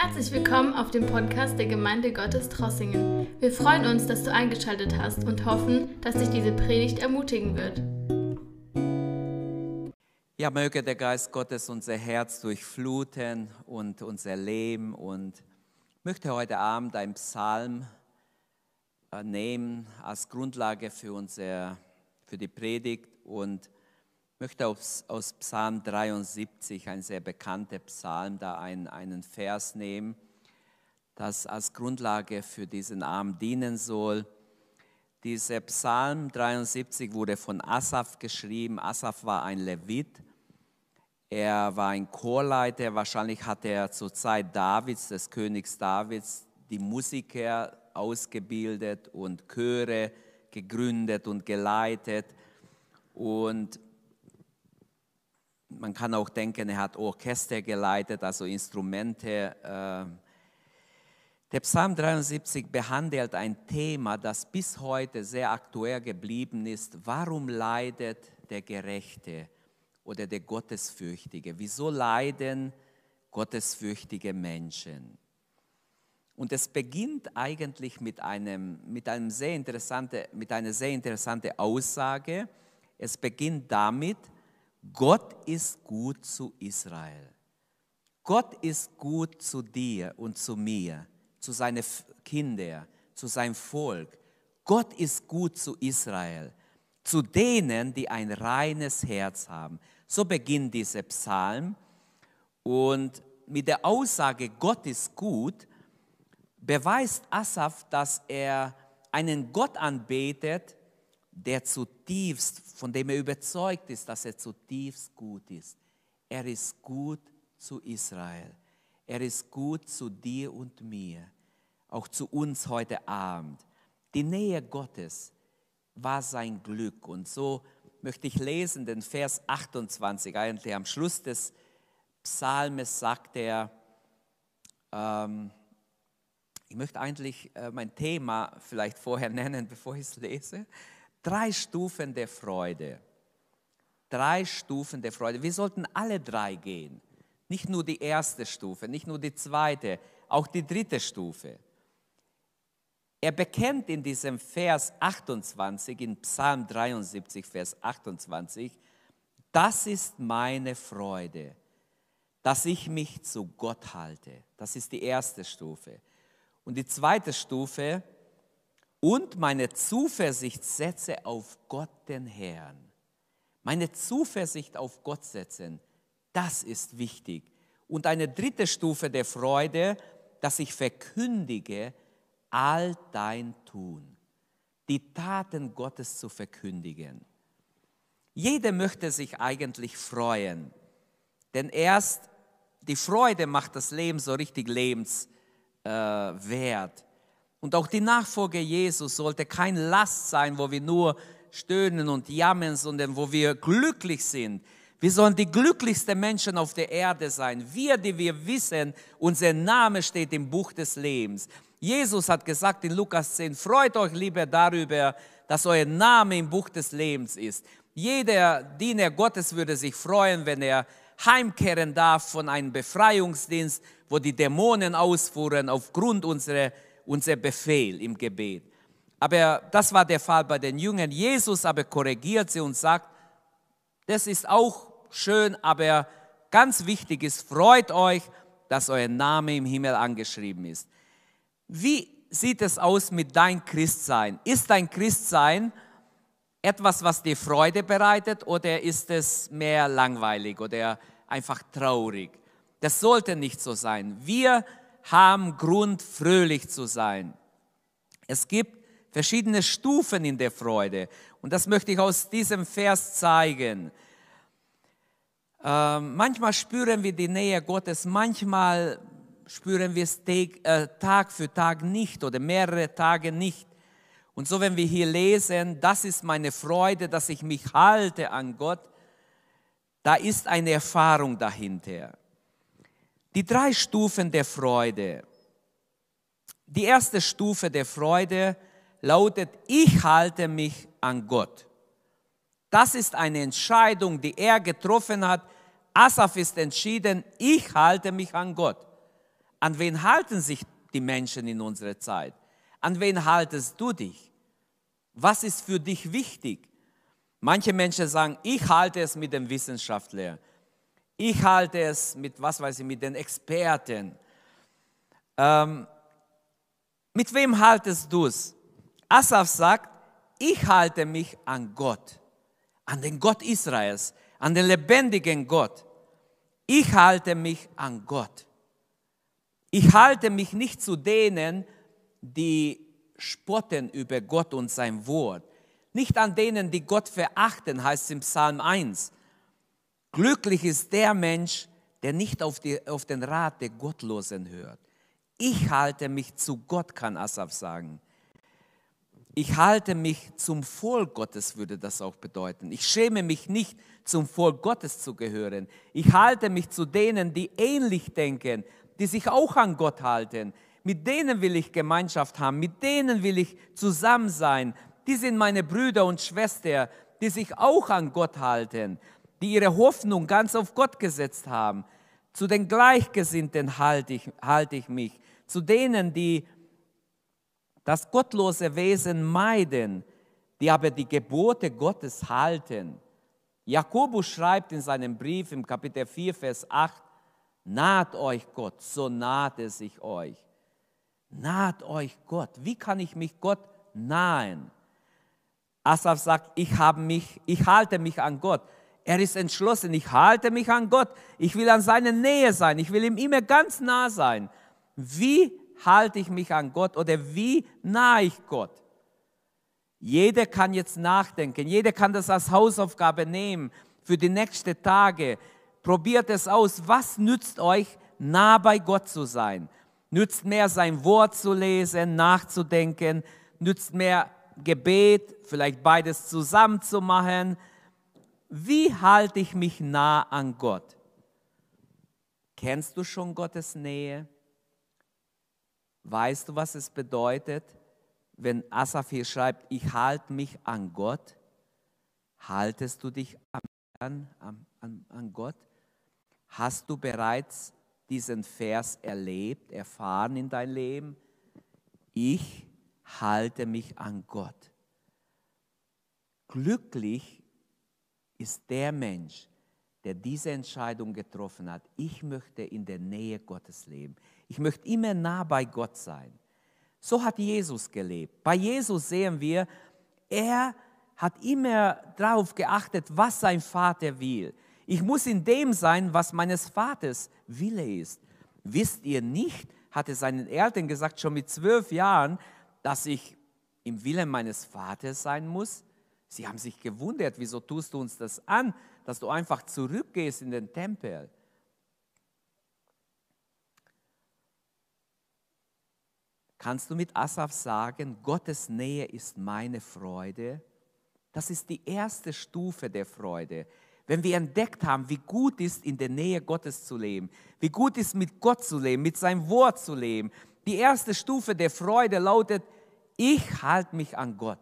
Herzlich willkommen auf dem Podcast der Gemeinde Gottes Trossingen. Wir freuen uns, dass du eingeschaltet hast und hoffen, dass dich diese Predigt ermutigen wird. Ja, möge der Geist Gottes unser Herz durchfluten und unser Leben und möchte heute Abend einen Psalm äh, nehmen als Grundlage für, unser, für die Predigt und möchte aus, aus Psalm 73, ein sehr bekannter Psalm, da einen, einen Vers nehmen, das als Grundlage für diesen Abend dienen soll. Dieser Psalm 73 wurde von Asaf geschrieben. Asaf war ein Levit. Er war ein Chorleiter. Wahrscheinlich hat er zur Zeit Davids, des Königs Davids, die Musiker ausgebildet und Chöre gegründet und geleitet. Und man kann auch denken, er hat Orchester geleitet, also Instrumente. Ähm. Der Psalm 73 behandelt ein Thema, das bis heute sehr aktuell geblieben ist. Warum leidet der Gerechte oder der Gottesfürchtige? Wieso leiden gottesfürchtige Menschen? Und es beginnt eigentlich mit, einem, mit, einem sehr interessante, mit einer sehr interessanten Aussage. Es beginnt damit, Gott ist gut zu Israel. Gott ist gut zu dir und zu mir, zu seinen Kindern, zu seinem Volk. Gott ist gut zu Israel, zu denen, die ein reines Herz haben. So beginnt dieser Psalm. Und mit der Aussage, Gott ist gut, beweist Asaf, dass er einen Gott anbetet, der zutiefst, von dem er überzeugt ist, dass er zutiefst gut ist. Er ist gut zu Israel. Er ist gut zu dir und mir, auch zu uns heute Abend. Die Nähe Gottes war sein Glück. Und so möchte ich lesen den Vers 28, eigentlich am Schluss des Psalmes sagt er, ähm, ich möchte eigentlich äh, mein Thema vielleicht vorher nennen, bevor ich es lese. Drei Stufen der Freude. Drei Stufen der Freude. Wir sollten alle drei gehen. Nicht nur die erste Stufe, nicht nur die zweite, auch die dritte Stufe. Er bekennt in diesem Vers 28, in Psalm 73, Vers 28, das ist meine Freude, dass ich mich zu Gott halte. Das ist die erste Stufe. Und die zweite Stufe, und meine Zuversicht setze auf Gott den Herrn. Meine Zuversicht auf Gott setzen, das ist wichtig. Und eine dritte Stufe der Freude, dass ich verkündige all dein Tun, die Taten Gottes zu verkündigen. Jeder möchte sich eigentlich freuen, denn erst die Freude macht das Leben so richtig lebenswert. Und auch die Nachfolge Jesus sollte kein Last sein, wo wir nur stöhnen und jammern, sondern wo wir glücklich sind. Wir sollen die glücklichsten Menschen auf der Erde sein. Wir, die wir wissen, unser Name steht im Buch des Lebens. Jesus hat gesagt in Lukas 10, freut euch lieber darüber, dass euer Name im Buch des Lebens ist. Jeder Diener Gottes würde sich freuen, wenn er heimkehren darf von einem Befreiungsdienst, wo die Dämonen ausfuhren aufgrund unserer unser Befehl im Gebet. Aber das war der Fall bei den Jüngern. Jesus aber korrigiert sie und sagt, das ist auch schön, aber ganz wichtig ist, freut euch, dass euer Name im Himmel angeschrieben ist. Wie sieht es aus mit dein Christsein? Ist dein Christsein etwas, was dir Freude bereitet oder ist es mehr langweilig oder einfach traurig? Das sollte nicht so sein. Wir haben Grund, fröhlich zu sein. Es gibt verschiedene Stufen in der Freude und das möchte ich aus diesem Vers zeigen. Äh, manchmal spüren wir die Nähe Gottes, manchmal spüren wir es äh, Tag für Tag nicht oder mehrere Tage nicht. Und so, wenn wir hier lesen, das ist meine Freude, dass ich mich halte an Gott, da ist eine Erfahrung dahinter. Die drei Stufen der Freude. Die erste Stufe der Freude lautet, ich halte mich an Gott. Das ist eine Entscheidung, die er getroffen hat. Asaf ist entschieden, ich halte mich an Gott. An wen halten sich die Menschen in unserer Zeit? An wen haltest du dich? Was ist für dich wichtig? Manche Menschen sagen, ich halte es mit dem Wissenschaftler. Ich halte es mit, was weiß ich, mit den Experten. Ähm, mit wem haltest du es? Asaf sagt, ich halte mich an Gott, an den Gott Israels, an den lebendigen Gott. Ich halte mich an Gott. Ich halte mich nicht zu denen, die spotten über Gott und sein Wort. Nicht an denen, die Gott verachten, heißt es im Psalm 1. Glücklich ist der Mensch, der nicht auf, die, auf den Rat der Gottlosen hört. Ich halte mich zu Gott, kann Asaf sagen. Ich halte mich zum Volk Gottes, würde das auch bedeuten. Ich schäme mich nicht, zum Volk Gottes zu gehören. Ich halte mich zu denen, die ähnlich denken, die sich auch an Gott halten. Mit denen will ich Gemeinschaft haben, mit denen will ich zusammen sein. Die sind meine Brüder und Schwestern, die sich auch an Gott halten, die ihre Hoffnung ganz auf Gott gesetzt haben. Zu den Gleichgesinnten halte ich, halte ich mich, zu denen, die das gottlose Wesen meiden, die aber die Gebote Gottes halten. Jakobus schreibt in seinem Brief im Kapitel 4, Vers 8, naht euch Gott, so naht es sich euch. Naht euch Gott. Wie kann ich mich Gott nahen? Asaf sagt, ich, mich, ich halte mich an Gott. Er ist entschlossen, ich halte mich an Gott. Ich will an seiner Nähe sein. Ich will ihm immer ganz nah sein. Wie halte ich mich an Gott oder wie nahe ich Gott? Jeder kann jetzt nachdenken, jeder kann das als Hausaufgabe nehmen für die nächsten Tage. Probiert es aus, was nützt euch, nah bei Gott zu sein? Nützt mehr sein Wort zu lesen, nachzudenken, nützt mehr Gebet, vielleicht beides zusammen zu machen. Wie halte ich mich nah an Gott? Kennst du schon Gottes Nähe? Weißt du, was es bedeutet, wenn Asaf hier schreibt, ich halte mich an Gott? Haltest du dich an, an, an, Gott? Hast du bereits diesen Vers erlebt, erfahren in dein Leben? Ich halte mich an Gott. Glücklich ist der Mensch, der diese Entscheidung getroffen hat. Ich möchte in der Nähe Gottes leben. Ich möchte immer nah bei Gott sein. So hat Jesus gelebt. Bei Jesus sehen wir, er hat immer darauf geachtet, was sein Vater will. Ich muss in dem sein, was meines Vaters Wille ist. Wisst ihr nicht, hatte seinen Eltern gesagt, schon mit zwölf Jahren, dass ich im Willen meines Vaters sein muss? Sie haben sich gewundert, wieso tust du uns das an, dass du einfach zurückgehst in den Tempel? Kannst du mit Asaf sagen, Gottes Nähe ist meine Freude? Das ist die erste Stufe der Freude. Wenn wir entdeckt haben, wie gut ist, in der Nähe Gottes zu leben, wie gut ist, mit Gott zu leben, mit seinem Wort zu leben. Die erste Stufe der Freude lautet, ich halte mich an Gott.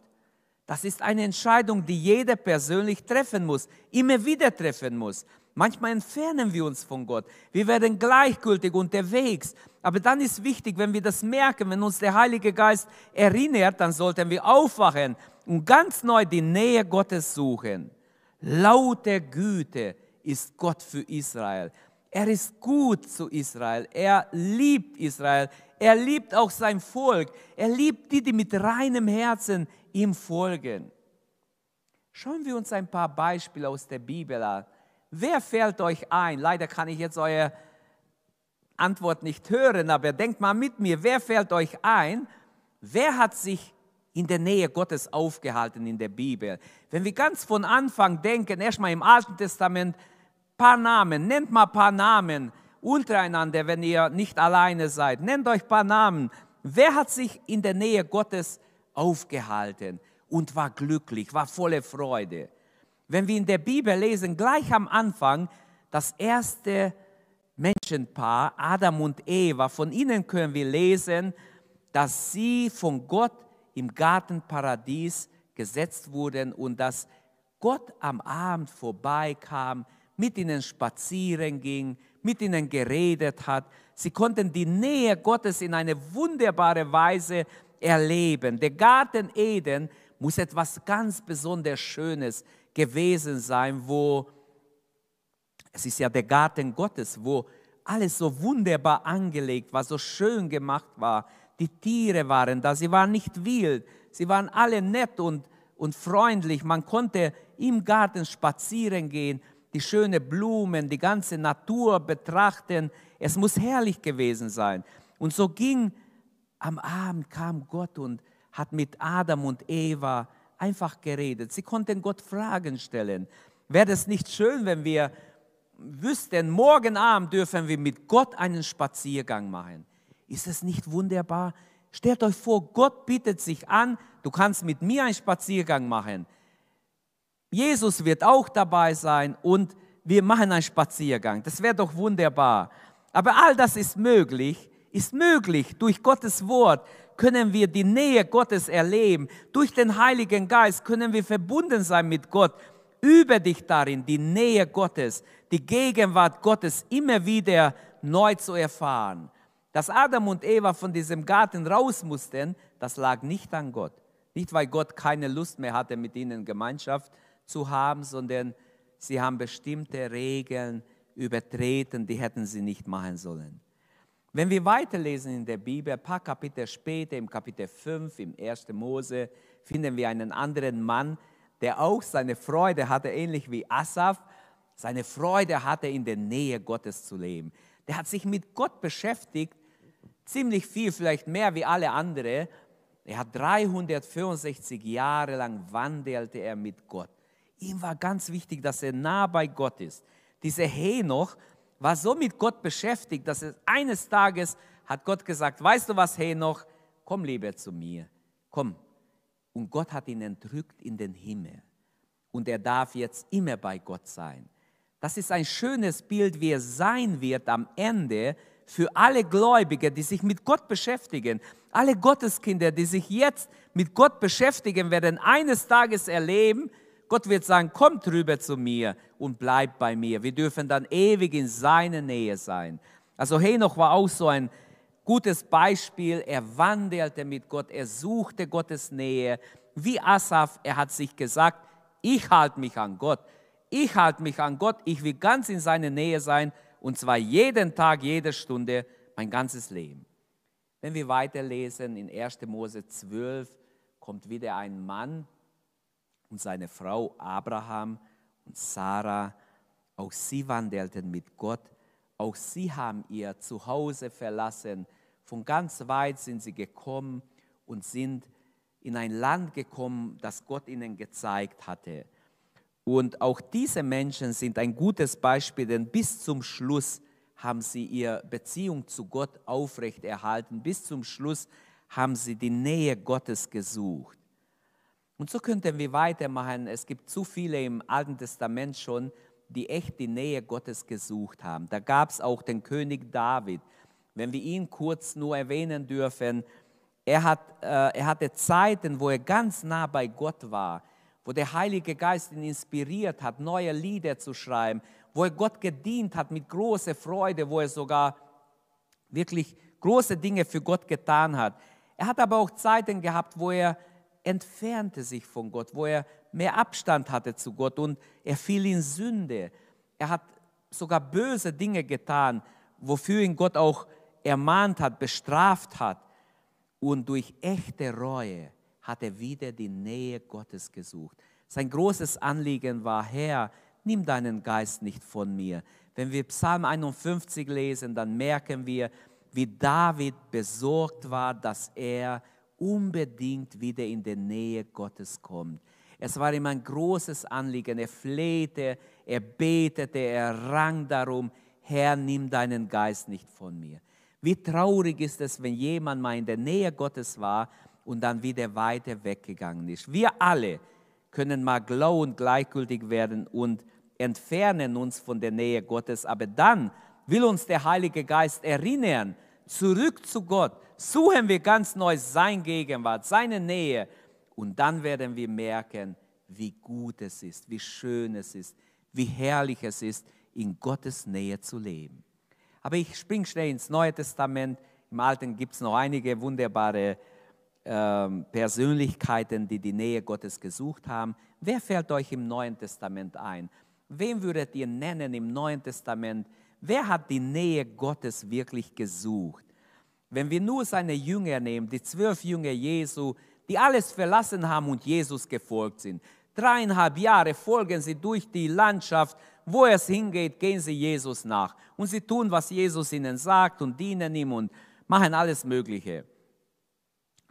Das ist eine Entscheidung, die jeder persönlich treffen muss, immer wieder treffen muss. Manchmal entfernen wir uns von Gott. Wir werden gleichgültig unterwegs. Aber dann ist wichtig, wenn wir das merken, wenn uns der Heilige Geist erinnert, dann sollten wir aufwachen und ganz neu die Nähe Gottes suchen. Laute Güte ist Gott für Israel. Er ist gut zu Israel. Er liebt Israel. Er liebt auch sein Volk. Er liebt die, die mit reinem Herzen ihm folgen. Schauen wir uns ein paar Beispiele aus der Bibel an. Wer fällt euch ein? Leider kann ich jetzt eure Antwort nicht hören, aber denkt mal mit mir, wer fällt euch ein? Wer hat sich in der Nähe Gottes aufgehalten in der Bibel? Wenn wir ganz von Anfang denken, erstmal im Alten Testament, paar Namen, nennt mal paar Namen untereinander, wenn ihr nicht alleine seid. Nennt euch paar Namen. Wer hat sich in der Nähe Gottes aufgehalten und war glücklich, war voller Freude? wenn wir in der Bibel lesen, gleich am Anfang, das erste Menschenpaar, Adam und Eva, von ihnen können wir lesen, dass sie von Gott im Gartenparadies gesetzt wurden und dass Gott am Abend vorbeikam, mit ihnen spazieren ging, mit ihnen geredet hat. Sie konnten die Nähe Gottes in eine wunderbare Weise erleben. Der Garten Eden muss etwas ganz besonders Schönes gewesen sein, wo es ist ja der Garten Gottes, wo alles so wunderbar angelegt war, so schön gemacht war. Die Tiere waren da, sie waren nicht wild, sie waren alle nett und, und freundlich. Man konnte im Garten spazieren gehen, die schönen Blumen, die ganze Natur betrachten. Es muss herrlich gewesen sein. Und so ging am Abend kam Gott und hat mit Adam und Eva einfach geredet. Sie konnten Gott Fragen stellen. Wäre es nicht schön, wenn wir wüssten, morgen Abend dürfen wir mit Gott einen Spaziergang machen? Ist es nicht wunderbar? Stellt euch vor, Gott bietet sich an, du kannst mit mir einen Spaziergang machen. Jesus wird auch dabei sein und wir machen einen Spaziergang. Das wäre doch wunderbar. Aber all das ist möglich, ist möglich durch Gottes Wort, können wir die Nähe Gottes erleben. Durch den Heiligen Geist können wir verbunden sein mit Gott. Übe dich darin, die Nähe Gottes, die Gegenwart Gottes immer wieder neu zu erfahren. Dass Adam und Eva von diesem Garten raus mussten, das lag nicht an Gott. Nicht, weil Gott keine Lust mehr hatte, mit ihnen Gemeinschaft zu haben, sondern sie haben bestimmte Regeln übertreten, die hätten sie nicht machen sollen. Wenn wir weiterlesen in der Bibel, ein paar Kapitel später, im Kapitel 5, im 1. Mose, finden wir einen anderen Mann, der auch seine Freude hatte, ähnlich wie Asaf, seine Freude hatte, in der Nähe Gottes zu leben. Der hat sich mit Gott beschäftigt, ziemlich viel, vielleicht mehr wie alle anderen. Er hat 365 Jahre lang wandelte er mit Gott. Ihm war ganz wichtig, dass er nah bei Gott ist. Dieser Henoch, war so mit Gott beschäftigt, dass es eines Tages hat Gott gesagt, weißt du was, Henoch, komm lieber zu mir, komm. Und Gott hat ihn entrückt in den Himmel. Und er darf jetzt immer bei Gott sein. Das ist ein schönes Bild, wie er sein wird am Ende für alle Gläubige, die sich mit Gott beschäftigen. Alle Gotteskinder, die sich jetzt mit Gott beschäftigen, werden eines Tages erleben, Gott wird sagen, komm rüber zu mir und bleib bei mir. Wir dürfen dann ewig in seiner Nähe sein. Also Henoch war auch so ein gutes Beispiel. Er wandelte mit Gott, er suchte Gottes Nähe. Wie Asaf, er hat sich gesagt, ich halte mich an Gott. Ich halte mich an Gott, ich will ganz in seiner Nähe sein und zwar jeden Tag, jede Stunde, mein ganzes Leben. Wenn wir weiterlesen in 1. Mose 12, kommt wieder ein Mann, und seine Frau Abraham und Sarah, auch sie wandelten mit Gott, auch sie haben ihr Zuhause verlassen. Von ganz weit sind sie gekommen und sind in ein Land gekommen, das Gott ihnen gezeigt hatte. Und auch diese Menschen sind ein gutes Beispiel, denn bis zum Schluss haben sie ihre Beziehung zu Gott aufrechterhalten. Bis zum Schluss haben sie die Nähe Gottes gesucht. Und so könnten wir weitermachen. Es gibt zu viele im Alten Testament schon, die echt die Nähe Gottes gesucht haben. Da gab es auch den König David. Wenn wir ihn kurz nur erwähnen dürfen, er, hat, äh, er hatte Zeiten, wo er ganz nah bei Gott war, wo der Heilige Geist ihn inspiriert hat, neue Lieder zu schreiben, wo er Gott gedient hat mit großer Freude, wo er sogar wirklich große Dinge für Gott getan hat. Er hat aber auch Zeiten gehabt, wo er entfernte sich von Gott, wo er mehr Abstand hatte zu Gott und er fiel in Sünde. Er hat sogar böse Dinge getan, wofür ihn Gott auch ermahnt hat, bestraft hat. Und durch echte Reue hat er wieder die Nähe Gottes gesucht. Sein großes Anliegen war, Herr, nimm deinen Geist nicht von mir. Wenn wir Psalm 51 lesen, dann merken wir, wie David besorgt war, dass er unbedingt wieder in die Nähe Gottes kommt. Es war ihm ein großes Anliegen. Er flehte, er betete, er rang darum, Herr, nimm deinen Geist nicht von mir. Wie traurig ist es, wenn jemand mal in der Nähe Gottes war und dann wieder weiter weggegangen ist. Wir alle können mal glau und gleichgültig werden und entfernen uns von der Nähe Gottes, aber dann will uns der Heilige Geist erinnern, zurück zu Gott, suchen wir ganz neu sein Gegenwart, seine Nähe und dann werden wir merken, wie gut es ist, wie schön es ist, wie herrlich es ist, in Gottes Nähe zu leben. Aber ich springe schnell ins Neue Testament. Im Alten gibt es noch einige wunderbare äh, Persönlichkeiten, die die Nähe Gottes gesucht haben. Wer fällt euch im Neuen Testament ein? Wen würdet ihr nennen im Neuen Testament? Wer hat die Nähe Gottes wirklich gesucht? Wenn wir nur seine Jünger nehmen, die zwölf Jünger Jesu, die alles verlassen haben und Jesus gefolgt sind. Dreieinhalb Jahre folgen sie durch die Landschaft, wo es hingeht, gehen sie Jesus nach. Und sie tun, was Jesus ihnen sagt und dienen ihm und machen alles Mögliche.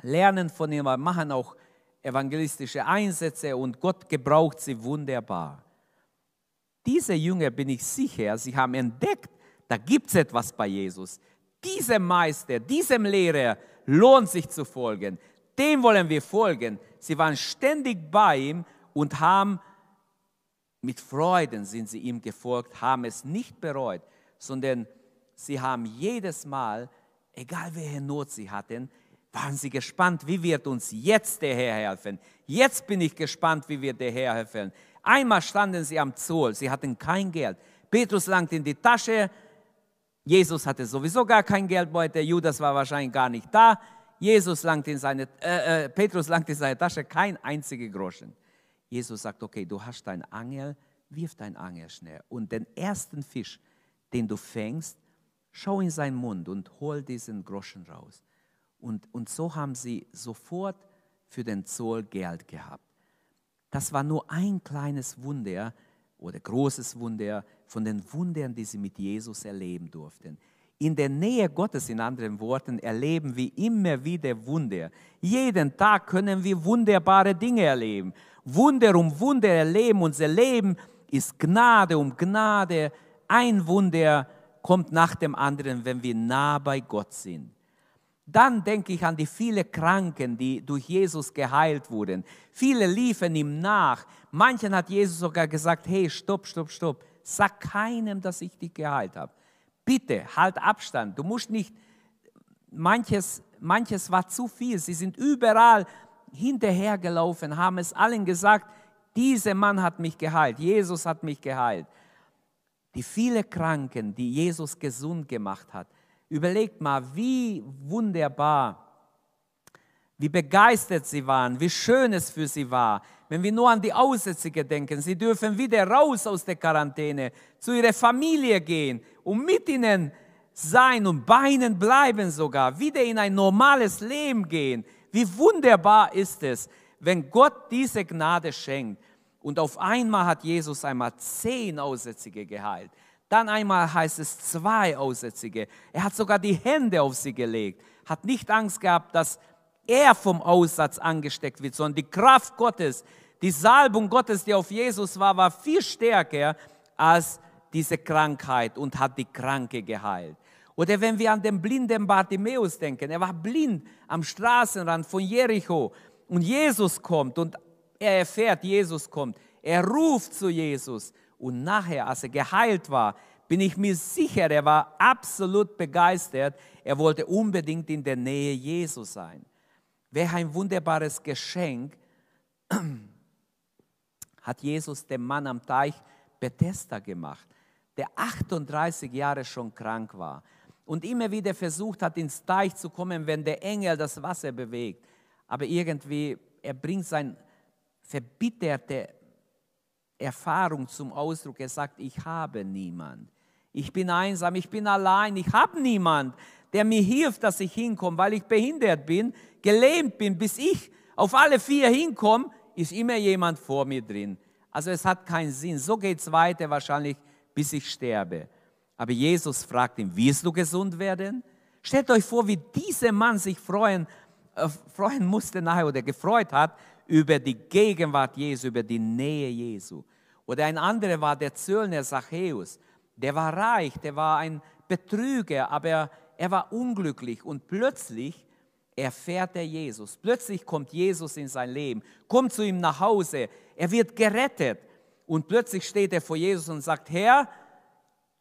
Lernen von ihm, machen auch evangelistische Einsätze und Gott gebraucht sie wunderbar. Diese Jünger, bin ich sicher, sie haben entdeckt, da gibt es etwas bei Jesus. Diesem Meister, diesem Lehrer lohnt sich zu folgen. Dem wollen wir folgen. Sie waren ständig bei ihm und haben mit Freuden sind sie ihm gefolgt, haben es nicht bereut, sondern sie haben jedes Mal, egal welche Not sie hatten, waren sie gespannt, wie wird uns jetzt der Herr helfen. Jetzt bin ich gespannt, wie wird der Herr helfen. Einmal standen sie am Zoll, sie hatten kein Geld. Petrus langt in die Tasche, Jesus hatte sowieso gar kein Geldbeutel, Judas war wahrscheinlich gar nicht da. Jesus langt in seine, äh, äh, Petrus langt in seine Tasche kein einziger Groschen. Jesus sagt, okay, du hast deinen Angel, wirf deinen Angel schnell. Und den ersten Fisch, den du fängst, schau in seinen Mund und hol diesen Groschen raus. Und, und so haben sie sofort für den Zoll Geld gehabt. Das war nur ein kleines Wunder oder großes Wunder von den Wundern, die sie mit Jesus erleben durften. In der Nähe Gottes, in anderen Worten, erleben wir immer wieder Wunder. Jeden Tag können wir wunderbare Dinge erleben. Wunder um Wunder erleben. Unser Leben ist Gnade um Gnade. Ein Wunder kommt nach dem anderen, wenn wir nah bei Gott sind. Dann denke ich an die vielen Kranken, die durch Jesus geheilt wurden. Viele liefen ihm nach. Manchen hat Jesus sogar gesagt, hey, stopp, stopp, stopp. Sag keinem, dass ich dich geheilt habe. Bitte, halt Abstand. Du musst nicht, manches, manches war zu viel. Sie sind überall hinterhergelaufen, haben es allen gesagt, dieser Mann hat mich geheilt, Jesus hat mich geheilt. Die vielen Kranken, die Jesus gesund gemacht hat, überlegt mal, wie wunderbar, wie begeistert sie waren, wie schön es für sie war. Wenn wir nur an die Aussätzige denken, sie dürfen wieder raus aus der Quarantäne, zu ihrer Familie gehen und mit ihnen sein und bei ihnen bleiben sogar, wieder in ein normales Leben gehen. Wie wunderbar ist es, wenn Gott diese Gnade schenkt. Und auf einmal hat Jesus einmal zehn Aussätzige geheilt. Dann einmal heißt es zwei Aussätzige. Er hat sogar die Hände auf sie gelegt, hat nicht Angst gehabt, dass er vom Aussatz angesteckt wird, sondern die Kraft Gottes, die Salbung Gottes, die auf Jesus war, war viel stärker als diese Krankheit und hat die Kranke geheilt. Oder wenn wir an den blinden Bartimäus denken, er war blind am Straßenrand von Jericho und Jesus kommt und er erfährt, Jesus kommt. Er ruft zu Jesus und nachher, als er geheilt war, bin ich mir sicher, er war absolut begeistert. Er wollte unbedingt in der Nähe Jesus sein. Welch ein wunderbares Geschenk hat Jesus dem Mann am Teich Bethesda gemacht, der 38 Jahre schon krank war und immer wieder versucht hat, ins Teich zu kommen, wenn der Engel das Wasser bewegt. Aber irgendwie, er bringt seine verbitterte Erfahrung zum Ausdruck. Er sagt, ich habe niemand. Ich bin einsam, ich bin allein, ich habe niemand, der mir hilft, dass ich hinkomme, weil ich behindert bin gelähmt bin, bis ich auf alle vier hinkomme, ist immer jemand vor mir drin. Also es hat keinen Sinn. So geht es weiter wahrscheinlich, bis ich sterbe. Aber Jesus fragt ihn, wirst du gesund werden? Stellt euch vor, wie dieser Mann sich freuen, äh, freuen musste nachher oder gefreut hat über die Gegenwart Jesu, über die Nähe Jesu. Oder ein anderer war der Zöllner Zachäus. Der war reich, der war ein Betrüger, aber er, war unglücklich und plötzlich erfährt er Jesus. Plötzlich kommt Jesus in sein Leben, kommt zu ihm nach Hause, er wird gerettet und plötzlich steht er vor Jesus und sagt, Herr,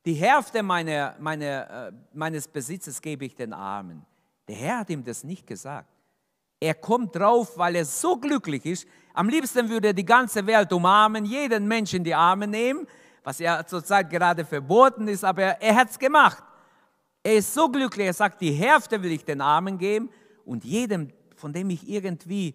die Hälfte meiner, meiner, äh, meines Besitzes gebe ich den Armen. Der Herr hat ihm das nicht gesagt. Er kommt drauf, weil er so glücklich ist. Am liebsten würde er die ganze Welt umarmen, jeden Menschen in die Arme nehmen, was ja zurzeit gerade verboten ist, aber er, hat es gemacht. Er ist so glücklich, er sagt, die Hälfte will ich den Armen geben und jedem, von dem ich irgendwie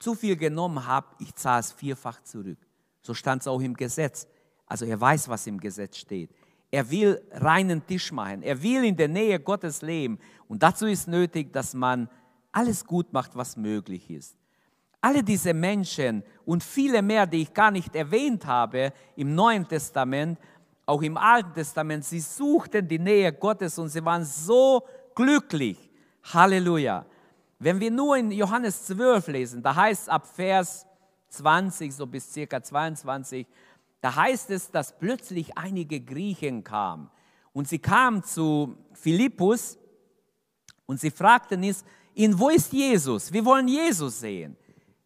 zu viel genommen habe, ich zahle es vierfach zurück. So stand es auch im Gesetz. Also er weiß, was im Gesetz steht. Er will reinen Tisch machen. Er will in der Nähe Gottes leben. Und dazu ist nötig, dass man alles gut macht, was möglich ist. Alle diese Menschen und viele mehr, die ich gar nicht erwähnt habe im Neuen Testament, auch im Alten Testament, sie suchten die Nähe Gottes und sie waren so glücklich. Halleluja. Wenn wir nur in Johannes 12 lesen, da heißt es ab Vers 20, so bis circa 22, da heißt es, dass plötzlich einige Griechen kamen. Und sie kamen zu Philippus und sie fragten ihn, wo ist Jesus? Wir wollen Jesus sehen.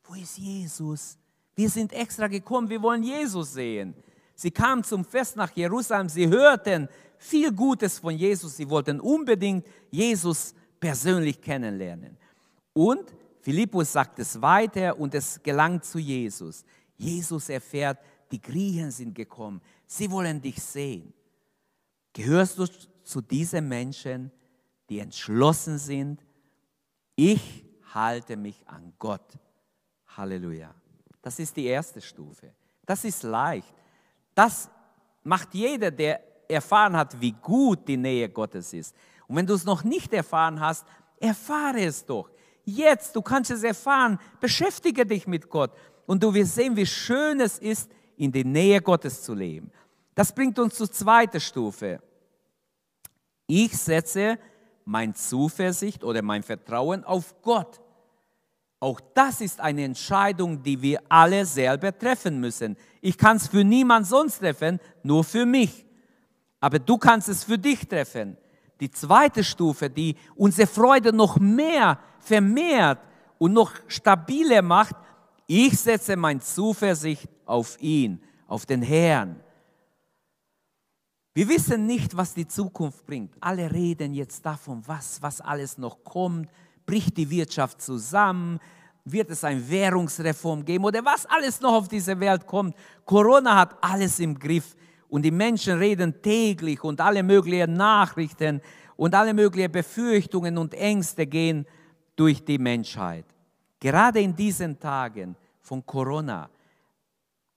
Wo ist Jesus? Wir sind extra gekommen, wir wollen Jesus sehen. Sie kamen zum Fest nach Jerusalem, sie hörten viel Gutes von Jesus, sie wollten unbedingt Jesus persönlich kennenlernen. Und Philippus sagt es weiter und es gelangt zu Jesus. Jesus erfährt, die Griechen sind gekommen, sie wollen dich sehen. Gehörst du zu diesen Menschen, die entschlossen sind, ich halte mich an Gott. Halleluja. Das ist die erste Stufe. Das ist leicht. Das macht jeder, der erfahren hat, wie gut die Nähe Gottes ist. Und wenn du es noch nicht erfahren hast, erfahre es doch. Jetzt, du kannst es erfahren, beschäftige dich mit Gott und du wirst sehen, wie schön es ist, in der Nähe Gottes zu leben. Das bringt uns zur zweiten Stufe. Ich setze mein Zuversicht oder mein Vertrauen auf Gott. Auch das ist eine Entscheidung, die wir alle selber treffen müssen. Ich kann es für niemand sonst treffen, nur für mich. Aber du kannst es für dich treffen. Die zweite Stufe, die unsere Freude noch mehr vermehrt und noch stabiler macht, ich setze mein Zuversicht auf ihn, auf den Herrn. Wir wissen nicht, was die Zukunft bringt. Alle reden jetzt davon, was, was alles noch kommt, bricht die Wirtschaft zusammen, wird es eine Währungsreform geben oder was alles noch auf diese Welt kommt. Corona hat alles im Griff und die Menschen reden täglich und alle möglichen Nachrichten und alle möglichen Befürchtungen und Ängste gehen durch die Menschheit. Gerade in diesen Tagen von Corona,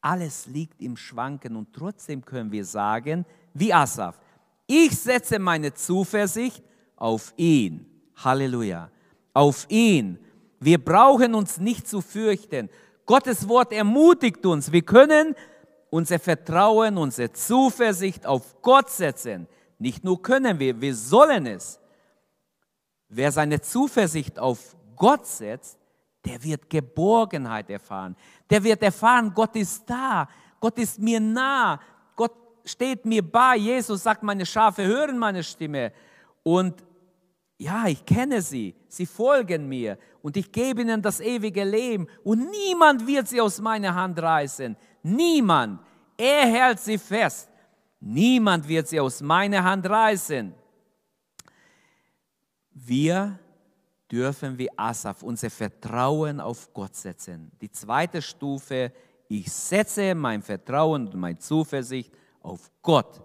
alles liegt im Schwanken und trotzdem können wir sagen, wie Asaf, ich setze meine Zuversicht auf ihn. Halleluja auf ihn. Wir brauchen uns nicht zu fürchten. Gottes Wort ermutigt uns. Wir können unser Vertrauen, unsere Zuversicht auf Gott setzen. Nicht nur können wir, wir sollen es. Wer seine Zuversicht auf Gott setzt, der wird Geborgenheit erfahren. Der wird erfahren, Gott ist da. Gott ist mir nah. Steht mir bei. Jesus sagt, meine Schafe hören meine Stimme. Und ja, ich kenne sie, sie folgen mir und ich gebe ihnen das ewige Leben und niemand wird sie aus meiner Hand reißen. Niemand. Er hält sie fest. Niemand wird sie aus meiner Hand reißen. Wir dürfen wie Asaf unser Vertrauen auf Gott setzen. Die zweite Stufe, ich setze mein Vertrauen und meine Zuversicht auf Gott.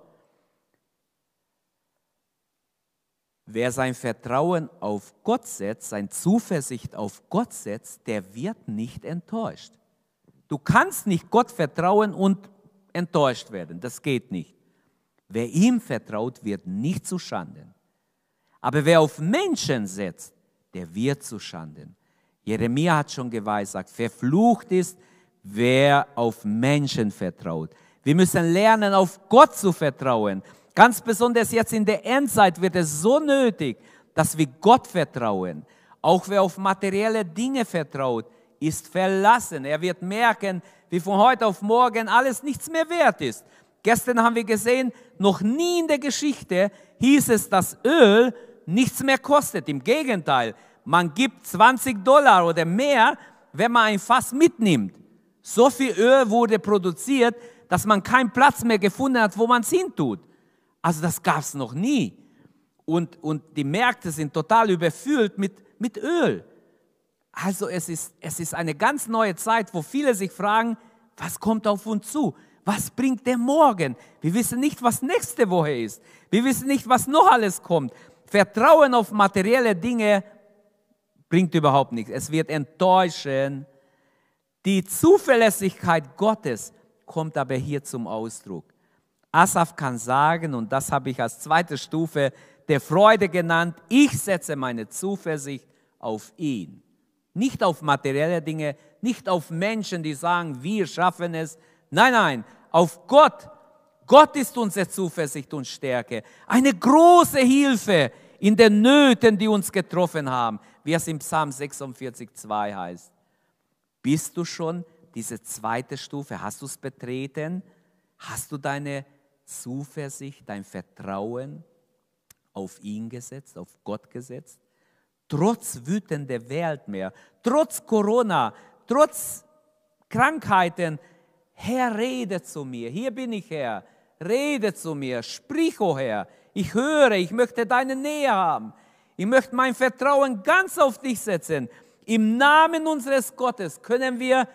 Wer sein Vertrauen auf Gott setzt, sein Zuversicht auf Gott setzt, der wird nicht enttäuscht. Du kannst nicht Gott vertrauen und enttäuscht werden. Das geht nicht. Wer ihm vertraut, wird nicht zu Schanden. Aber wer auf Menschen setzt, der wird zu Schanden. Jeremia hat schon geweissagt, verflucht ist, wer auf Menschen vertraut. Wir müssen lernen, auf Gott zu vertrauen. Ganz besonders jetzt in der Endzeit wird es so nötig, dass wir Gott vertrauen. Auch wer auf materielle Dinge vertraut, ist verlassen. Er wird merken, wie von heute auf morgen alles nichts mehr wert ist. Gestern haben wir gesehen, noch nie in der Geschichte hieß es, dass Öl nichts mehr kostet. Im Gegenteil, man gibt 20 Dollar oder mehr, wenn man ein Fass mitnimmt. So viel Öl wurde produziert, dass man keinen Platz mehr gefunden hat, wo man es hintut. Also das gab es noch nie. Und, und die Märkte sind total überfüllt mit, mit Öl. Also es ist, es ist eine ganz neue Zeit, wo viele sich fragen, was kommt auf uns zu? Was bringt der Morgen? Wir wissen nicht, was nächste Woche ist. Wir wissen nicht, was noch alles kommt. Vertrauen auf materielle Dinge bringt überhaupt nichts. Es wird enttäuschen. Die Zuverlässigkeit Gottes kommt aber hier zum Ausdruck. Asaf kann sagen, und das habe ich als zweite Stufe der Freude genannt, ich setze meine Zuversicht auf ihn. Nicht auf materielle Dinge, nicht auf Menschen, die sagen, wir schaffen es. Nein, nein, auf Gott. Gott ist unsere Zuversicht und Stärke. Eine große Hilfe in den Nöten, die uns getroffen haben, wie es im Psalm 46,2 heißt. Bist du schon diese zweite Stufe? Hast du es betreten? Hast du deine Zuversicht, dein Vertrauen auf ihn gesetzt, auf Gott gesetzt? Trotz wütender Welt mehr, trotz Corona, trotz Krankheiten, Herr, rede zu mir. Hier bin ich, Herr. Rede zu mir. Sprich, o oh Herr. Ich höre, ich möchte deine Nähe haben. Ich möchte mein Vertrauen ganz auf dich setzen. Im Namen unseres Gottes können wir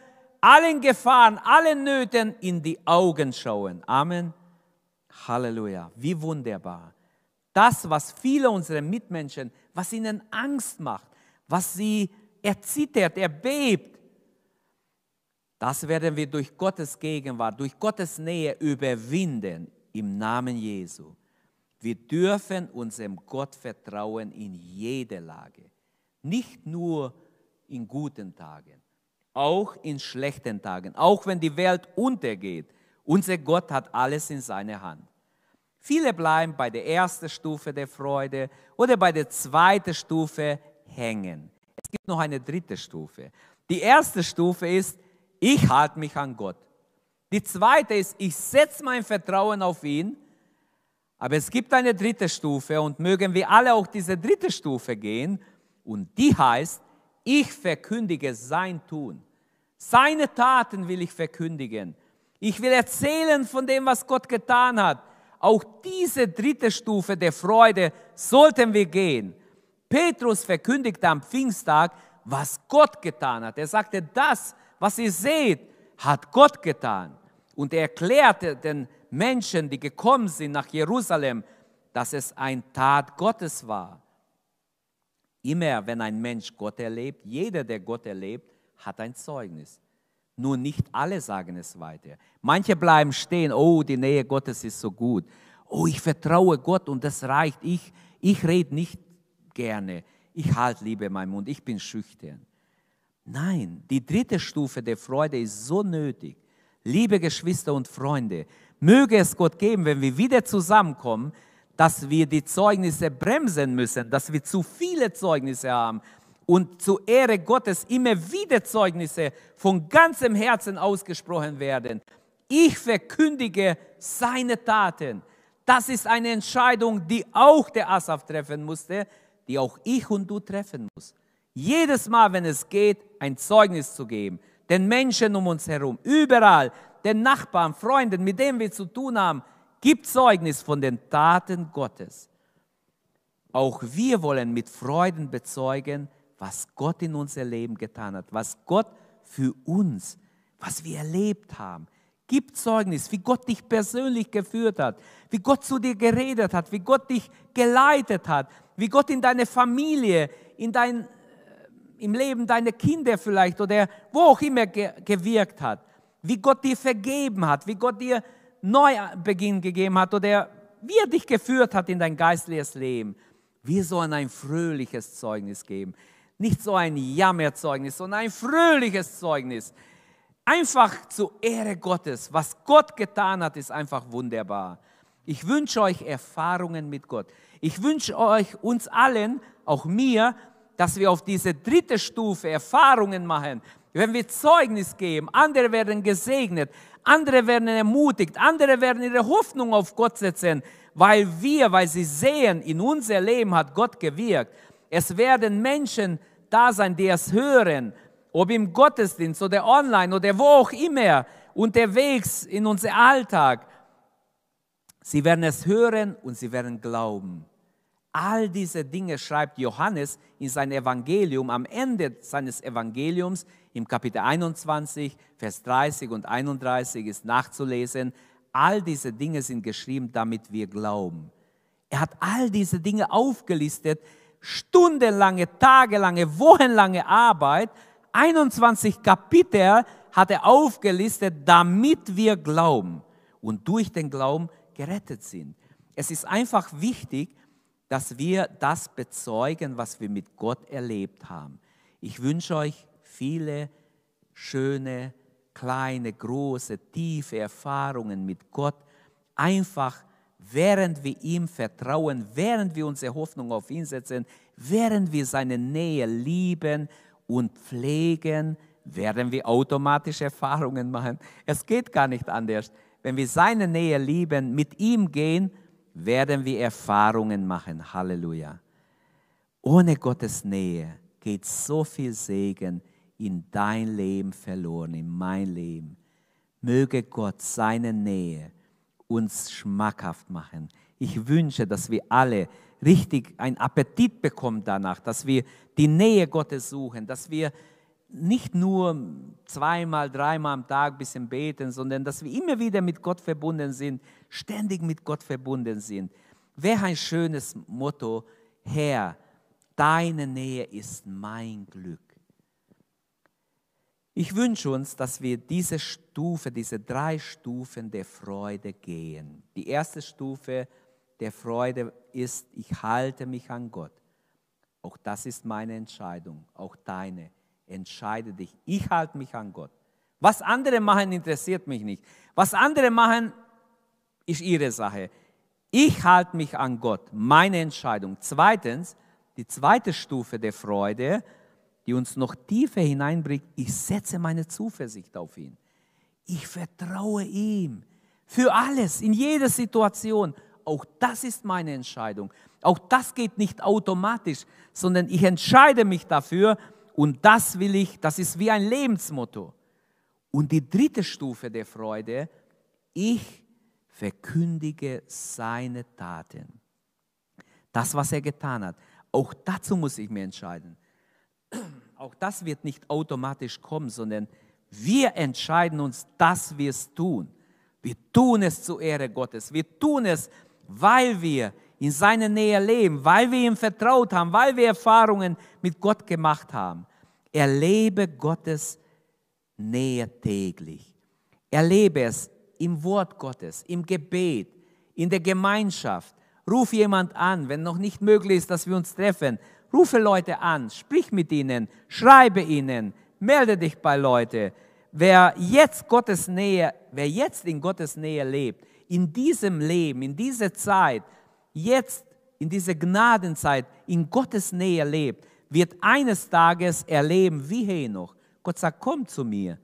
allen Gefahren, allen Nöten in die Augen schauen. Amen. Halleluja. Wie wunderbar. Das, was viele unserer Mitmenschen, was ihnen Angst macht, was sie erzittert, erbebt, das werden wir durch Gottes Gegenwart, durch Gottes Nähe überwinden im Namen Jesu. Wir dürfen unserem Gott vertrauen in jeder Lage. Nicht nur in guten Tagen, auch in schlechten Tagen, auch wenn die Welt untergeht. Unser Gott hat alles in seiner Hand. Viele bleiben bei der ersten Stufe der Freude oder bei der zweiten Stufe hängen. Es gibt noch eine dritte Stufe. Die erste Stufe ist, ich halte mich an Gott. Die zweite ist, ich setze mein Vertrauen auf ihn aber es gibt eine dritte Stufe und mögen wir alle auch diese dritte Stufe gehen. Und die heißt, ich verkündige sein Tun. Seine Taten will ich verkündigen. Ich will erzählen von dem, was Gott getan hat. Auch diese dritte Stufe der Freude sollten wir gehen. Petrus verkündigte am Pfingsttag, was Gott getan hat. Er sagte, das, was ihr seht, hat Gott getan. Und er erklärte den Menschen, die gekommen sind nach Jerusalem, dass es ein Tat Gottes war. Immer wenn ein Mensch Gott erlebt, jeder, der Gott erlebt, hat ein Zeugnis. Nur nicht alle sagen es weiter. Manche bleiben stehen, oh, die Nähe Gottes ist so gut. Oh, ich vertraue Gott und das reicht. Ich, ich rede nicht gerne. Ich halte lieber meinen Mund. Ich bin schüchtern. Nein, die dritte Stufe der Freude ist so nötig. Liebe Geschwister und Freunde, möge es Gott geben, wenn wir wieder zusammenkommen, dass wir die Zeugnisse bremsen müssen, dass wir zu viele Zeugnisse haben und zur Ehre Gottes immer wieder Zeugnisse von ganzem Herzen ausgesprochen werden. Ich verkündige seine Taten. Das ist eine Entscheidung, die auch der Asaf treffen musste, die auch ich und du treffen muss. Jedes Mal, wenn es geht, ein Zeugnis zu geben, den Menschen um uns herum, überall, den Nachbarn, Freunden, mit denen wir zu tun haben, gibt Zeugnis von den Taten Gottes. Auch wir wollen mit Freuden bezeugen, was Gott in unser Leben getan hat, was Gott für uns, was wir erlebt haben. Gib Zeugnis, wie Gott dich persönlich geführt hat, wie Gott zu dir geredet hat, wie Gott dich geleitet hat, wie Gott in deine Familie, in dein, äh, im Leben deiner Kinder vielleicht oder wo auch immer gewirkt hat wie Gott dir vergeben hat, wie Gott dir Neubeginn gegeben hat oder wie er dich geführt hat in dein geistliches Leben. Wir sollen ein fröhliches Zeugnis geben. Nicht so ein Jammerzeugnis, sondern ein fröhliches Zeugnis. Einfach zur Ehre Gottes. Was Gott getan hat, ist einfach wunderbar. Ich wünsche euch Erfahrungen mit Gott. Ich wünsche euch, uns allen, auch mir, dass wir auf diese dritte Stufe Erfahrungen machen, wenn wir Zeugnis geben, andere werden gesegnet, andere werden ermutigt, andere werden ihre Hoffnung auf Gott setzen, weil wir, weil sie sehen, in unser Leben hat Gott gewirkt. Es werden Menschen da sein, die es hören, ob im Gottesdienst oder online oder wo auch immer, unterwegs in unser Alltag. Sie werden es hören und sie werden glauben. All diese Dinge schreibt Johannes in sein Evangelium am Ende seines Evangeliums im Kapitel 21, Vers 30 und 31 ist nachzulesen. All diese Dinge sind geschrieben, damit wir glauben. Er hat all diese Dinge aufgelistet, stundenlange, tagelange, wochenlange Arbeit, 21 Kapitel hat er aufgelistet, damit wir glauben und durch den Glauben gerettet sind. Es ist einfach wichtig, dass wir das bezeugen, was wir mit Gott erlebt haben. Ich wünsche euch viele schöne, kleine, große, tiefe Erfahrungen mit Gott. Einfach, während wir ihm vertrauen, während wir unsere Hoffnung auf ihn setzen, während wir seine Nähe lieben und pflegen, werden wir automatisch Erfahrungen machen. Es geht gar nicht anders. Wenn wir seine Nähe lieben, mit ihm gehen, werden wir Erfahrungen machen. Halleluja. Ohne Gottes Nähe geht so viel Segen in dein Leben verloren, in mein Leben. Möge Gott seine Nähe uns schmackhaft machen. Ich wünsche, dass wir alle richtig einen Appetit bekommen danach, dass wir die Nähe Gottes suchen, dass wir nicht nur zweimal, dreimal am Tag ein bisschen beten, sondern dass wir immer wieder mit Gott verbunden sind, ständig mit Gott verbunden sind. Wäre ein schönes Motto, Herr, deine Nähe ist mein Glück. Ich wünsche uns, dass wir diese Stufe, diese drei Stufen der Freude gehen. Die erste Stufe der Freude ist, ich halte mich an Gott. Auch das ist meine Entscheidung, auch deine. Entscheide dich. Ich halte mich an Gott. Was andere machen, interessiert mich nicht. Was andere machen, ist ihre Sache. Ich halte mich an Gott, meine Entscheidung. Zweitens, die zweite Stufe der Freude, die uns noch tiefer hineinbringt, ich setze meine Zuversicht auf ihn. Ich vertraue ihm für alles, in jeder Situation. Auch das ist meine Entscheidung. Auch das geht nicht automatisch, sondern ich entscheide mich dafür und das will ich, das ist wie ein Lebensmotto. Und die dritte Stufe der Freude, ich verkündige seine Taten. Das, was er getan hat. Auch dazu muss ich mir entscheiden. Auch das wird nicht automatisch kommen, sondern wir entscheiden uns, dass wir es tun. Wir tun es zur Ehre Gottes. Wir tun es, weil wir in seiner Nähe leben, weil wir ihm vertraut haben, weil wir Erfahrungen mit Gott gemacht haben. Erlebe Gottes Nähe täglich. Erlebe es im Wort Gottes, im Gebet, in der Gemeinschaft. Ruf jemand an, wenn noch nicht möglich ist, dass wir uns treffen. Rufe Leute an, sprich mit ihnen, schreibe ihnen, melde dich bei Leuten. Wer jetzt Gottes Nähe, wer jetzt in Gottes Nähe lebt, in diesem Leben, in dieser Zeit, jetzt in dieser Gnadenzeit, in Gottes Nähe lebt, wird eines Tages erleben, wie Henoch. Gott sagt, komm zu mir.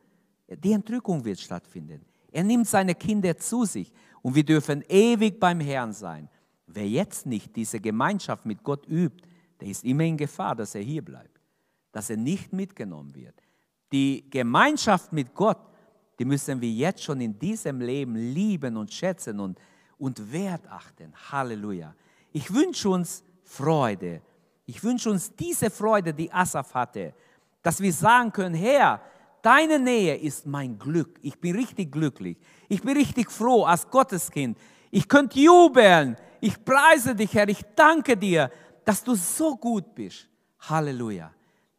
Die Entrückung wird stattfinden. Er nimmt seine Kinder zu sich und wir dürfen ewig beim Herrn sein. Wer jetzt nicht diese Gemeinschaft mit Gott übt, der ist immer in Gefahr, dass er hier bleibt, dass er nicht mitgenommen wird. Die Gemeinschaft mit Gott, die müssen wir jetzt schon in diesem Leben lieben und schätzen und, und Wert achten. Halleluja. Ich wünsche uns Freude. Ich wünsche uns diese Freude, die Asaf hatte, dass wir sagen können, Herr, deine Nähe ist mein Glück. Ich bin richtig glücklich. Ich bin richtig froh als Gotteskind. Ich könnte jubeln. Ich preise dich, Herr. Ich danke dir, dass du so gut bist. Halleluja.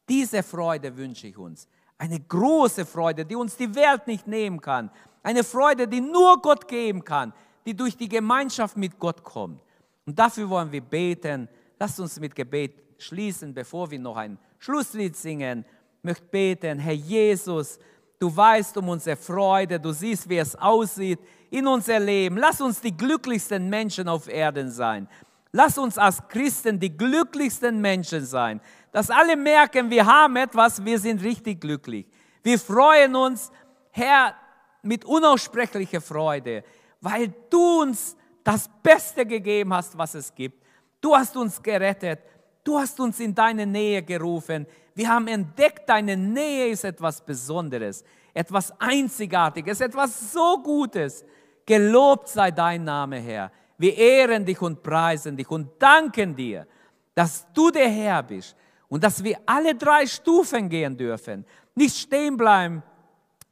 Diese Freude wünsche ich uns. Eine große Freude, die uns die Welt nicht nehmen kann. Eine Freude, die nur Gott geben kann, die durch die Gemeinschaft mit Gott kommt. Und dafür wollen wir beten. Lasst uns mit Gebet schließen, bevor wir noch ein Schlusslied singen. Ich möchte beten, Herr Jesus, du weißt um unsere Freude, du siehst, wie es aussieht in unser Leben. Lass uns die glücklichsten Menschen auf Erden sein. Lass uns als Christen die glücklichsten Menschen sein. Dass alle merken, wir haben etwas, wir sind richtig glücklich. Wir freuen uns, Herr, mit unaussprechlicher Freude, weil du uns das Beste gegeben hast, was es gibt. Du hast uns gerettet. Du hast uns in deine Nähe gerufen. Wir haben entdeckt, deine Nähe ist etwas Besonderes, etwas Einzigartiges, etwas so Gutes. Gelobt sei dein Name, Herr. Wir ehren dich und preisen dich und danken dir, dass du der Herr bist und dass wir alle drei Stufen gehen dürfen. Nicht stehen bleiben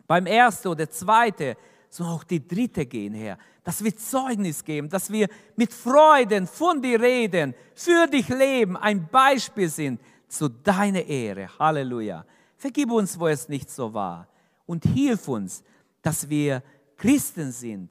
beim ersten oder zweiten, sondern auch die dritte gehen, Herr. Dass wir Zeugnis geben, dass wir mit Freuden von dir reden, für dich leben, ein Beispiel sind zu deiner Ehre. Halleluja. Vergib uns, wo es nicht so war. Und hilf uns, dass wir Christen sind,